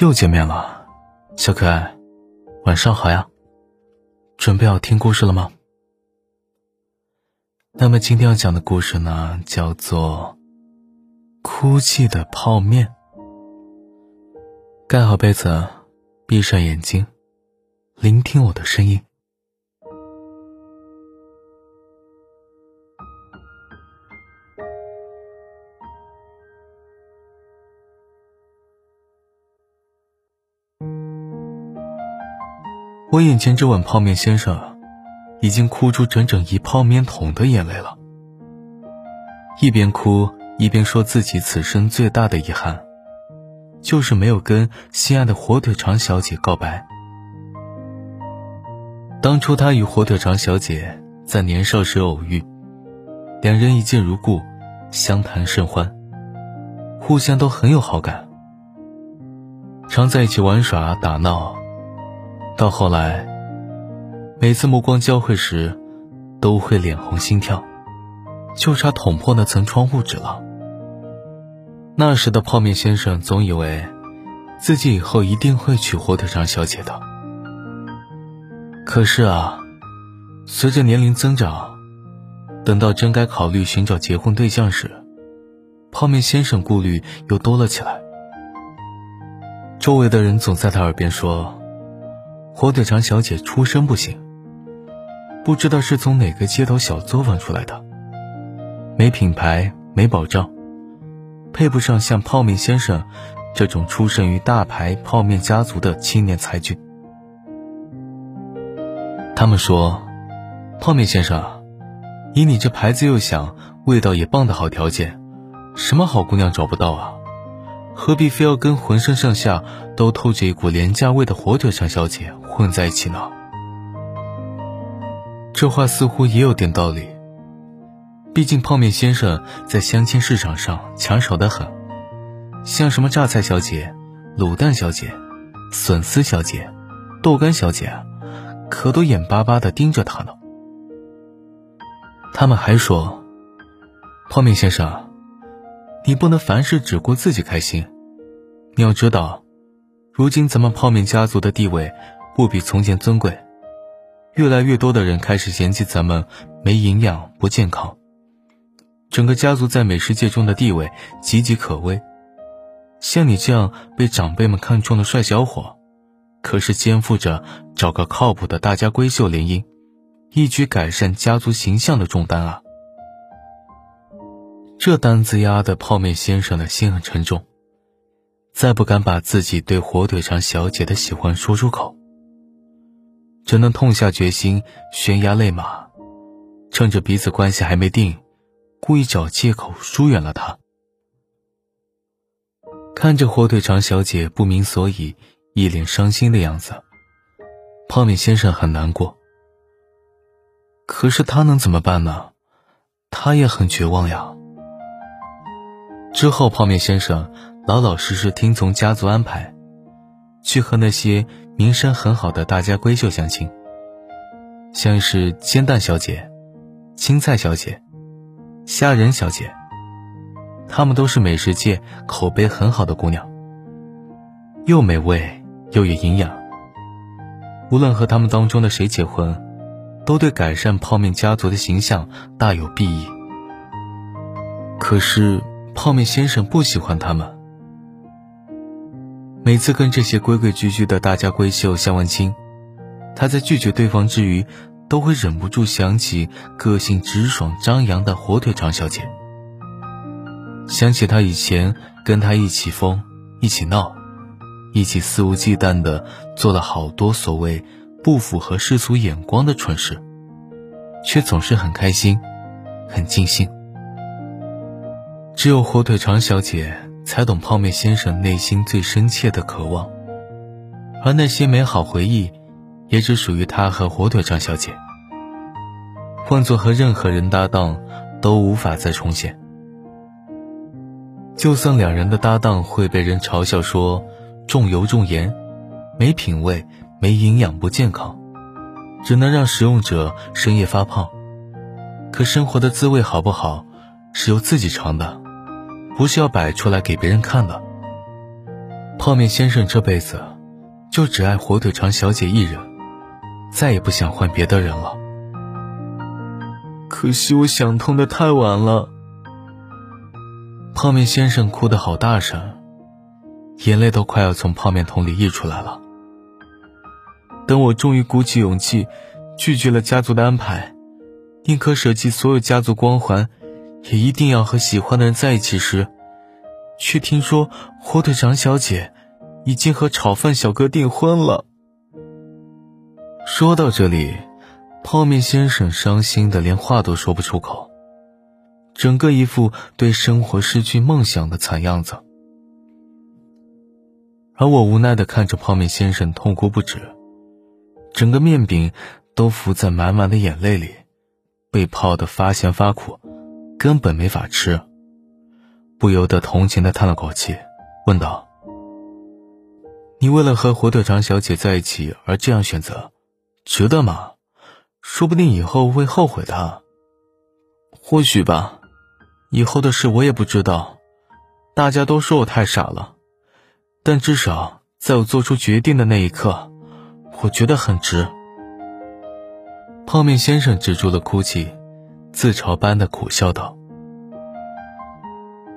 又见面了，小可爱，晚上好呀！准备好听故事了吗？那么今天要讲的故事呢，叫做《哭泣的泡面》。盖好被子，闭上眼睛，聆听我的声音。我眼前这碗泡面先生，已经哭出整整一泡面桶的眼泪了。一边哭一边说自己此生最大的遗憾，就是没有跟心爱的火腿肠小姐告白。当初他与火腿肠小姐在年少时偶遇，两人一见如故，相谈甚欢，互相都很有好感，常在一起玩耍打闹。到后来，每次目光交汇时，都会脸红心跳，就差捅破那层窗户纸了。那时的泡面先生总以为，自己以后一定会娶火腿肠小姐的。可是啊，随着年龄增长，等到真该考虑寻找结婚对象时，泡面先生顾虑又多了起来。周围的人总在他耳边说。火腿肠小姐出身不行，不知道是从哪个街头小作坊出来的，没品牌，没保障，配不上像泡面先生这种出身于大牌泡面家族的青年才俊。他们说：“泡面先生，以你这牌子又响、味道也棒的好条件，什么好姑娘找不到啊？何必非要跟浑身上下都透着一股廉价味的火腿肠小姐？”混在一起呢，这话似乎也有点道理。毕竟泡面先生在相亲市场上抢手的很，像什么榨菜小姐、卤蛋小姐、笋丝小姐、豆干小姐，可都眼巴巴的盯着他呢。他们还说，泡面先生，你不能凡事只顾自己开心，你要知道，如今咱们泡面家族的地位。不比从前尊贵，越来越多的人开始嫌弃咱们没营养、不健康。整个家族在美食界中的地位岌岌可危。像你这样被长辈们看中的帅小伙，可是肩负着找个靠谱的大家闺秀联姻，一举改善家族形象的重担啊！这单子压得泡面先生的心很沉重，再不敢把自己对火腿肠小姐的喜欢说出口。只能痛下决心，悬崖勒马，趁着彼此关系还没定，故意找借口疏远了他。看着火腿肠小姐不明所以、一脸伤心的样子，泡面先生很难过。可是他能怎么办呢？他也很绝望呀。之后，泡面先生老老实实听从家族安排，去和那些。名声很好的大家闺秀相亲，像是煎蛋小姐、青菜小姐、虾仁小姐，她们都是美食界口碑很好的姑娘，又美味又有营养。无论和他们当中的谁结婚，都对改善泡面家族的形象大有裨益。可是泡面先生不喜欢他们。每次跟这些规规矩矩的大家闺秀相完亲，他在拒绝对方之余，都会忍不住想起个性直爽张扬的火腿肠小姐，想起他以前跟他一起疯、一起闹、一起肆无忌惮的做了好多所谓不符合世俗眼光的蠢事，却总是很开心、很尽兴。只有火腿肠小姐。才懂泡面先生内心最深切的渴望，而那些美好回忆，也只属于他和火腿肠小姐。换做和任何人搭档，都无法再重现。就算两人的搭档会被人嘲笑说重油重盐、没品味、没营养、不健康，只能让食用者深夜发胖。可生活的滋味好不好，是由自己尝的。不是要摆出来给别人看的。泡面先生这辈子就只爱火腿肠小姐一人，再也不想换别的人了。可惜我想通的太晚了。泡面先生哭得好大声，眼泪都快要从泡面桶里溢出来了。等我终于鼓起勇气，拒绝了家族的安排，宁可舍弃所有家族光环，也一定要和喜欢的人在一起时，却听说火腿肠小姐已经和炒饭小哥订婚了。说到这里，泡面先生伤心的连话都说不出口，整个一副对生活失去梦想的惨样子。而我无奈的看着泡面先生痛哭不止。整个面饼都浮在满满的眼泪里，被泡得发咸发苦，根本没法吃。不由得同情的叹了口气，问道：“你为了和火腿肠小姐在一起而这样选择，值得吗？说不定以后会后悔的。或许吧，以后的事我也不知道。大家都说我太傻了，但至少在我做出决定的那一刻。”我觉得很值。泡面先生止住了哭泣，自嘲般的苦笑道：“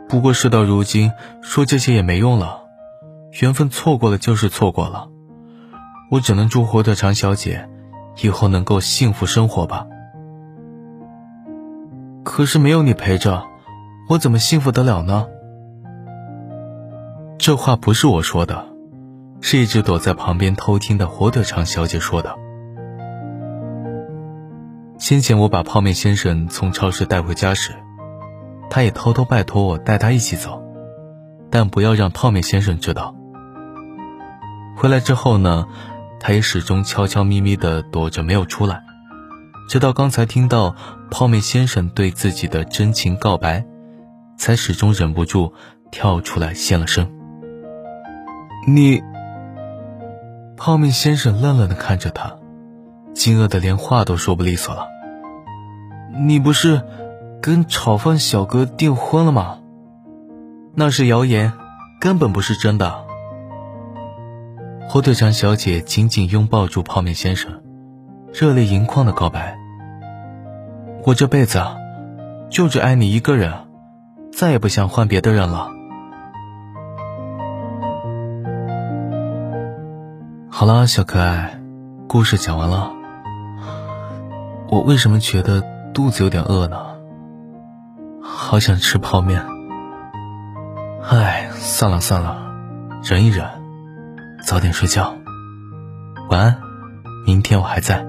不过事到如今，说这些也没用了，缘分错过了就是错过了。我只能祝火腿肠小姐以后能够幸福生活吧。可是没有你陪着，我怎么幸福得了呢？”这话不是我说的。是一直躲在旁边偷听的火腿肠小姐说的。先前我把泡面先生从超市带回家时，他也偷偷拜托我带他一起走，但不要让泡面先生知道。回来之后呢，他也始终悄悄咪咪的躲着没有出来，直到刚才听到泡面先生对自己的真情告白，才始终忍不住跳出来现了身。你。泡面先生愣愣的看着他，惊愕的连话都说不利索了。你不是跟炒饭小哥订婚了吗？那是谣言，根本不是真的。火腿肠小姐紧紧拥抱住泡面先生，热泪盈眶的告白：“我这辈子就只爱你一个人，再也不想换别的人了。”好了，小可爱，故事讲完了。我为什么觉得肚子有点饿呢？好想吃泡面。唉，算了算了，忍一忍，早点睡觉。晚安，明天我还在。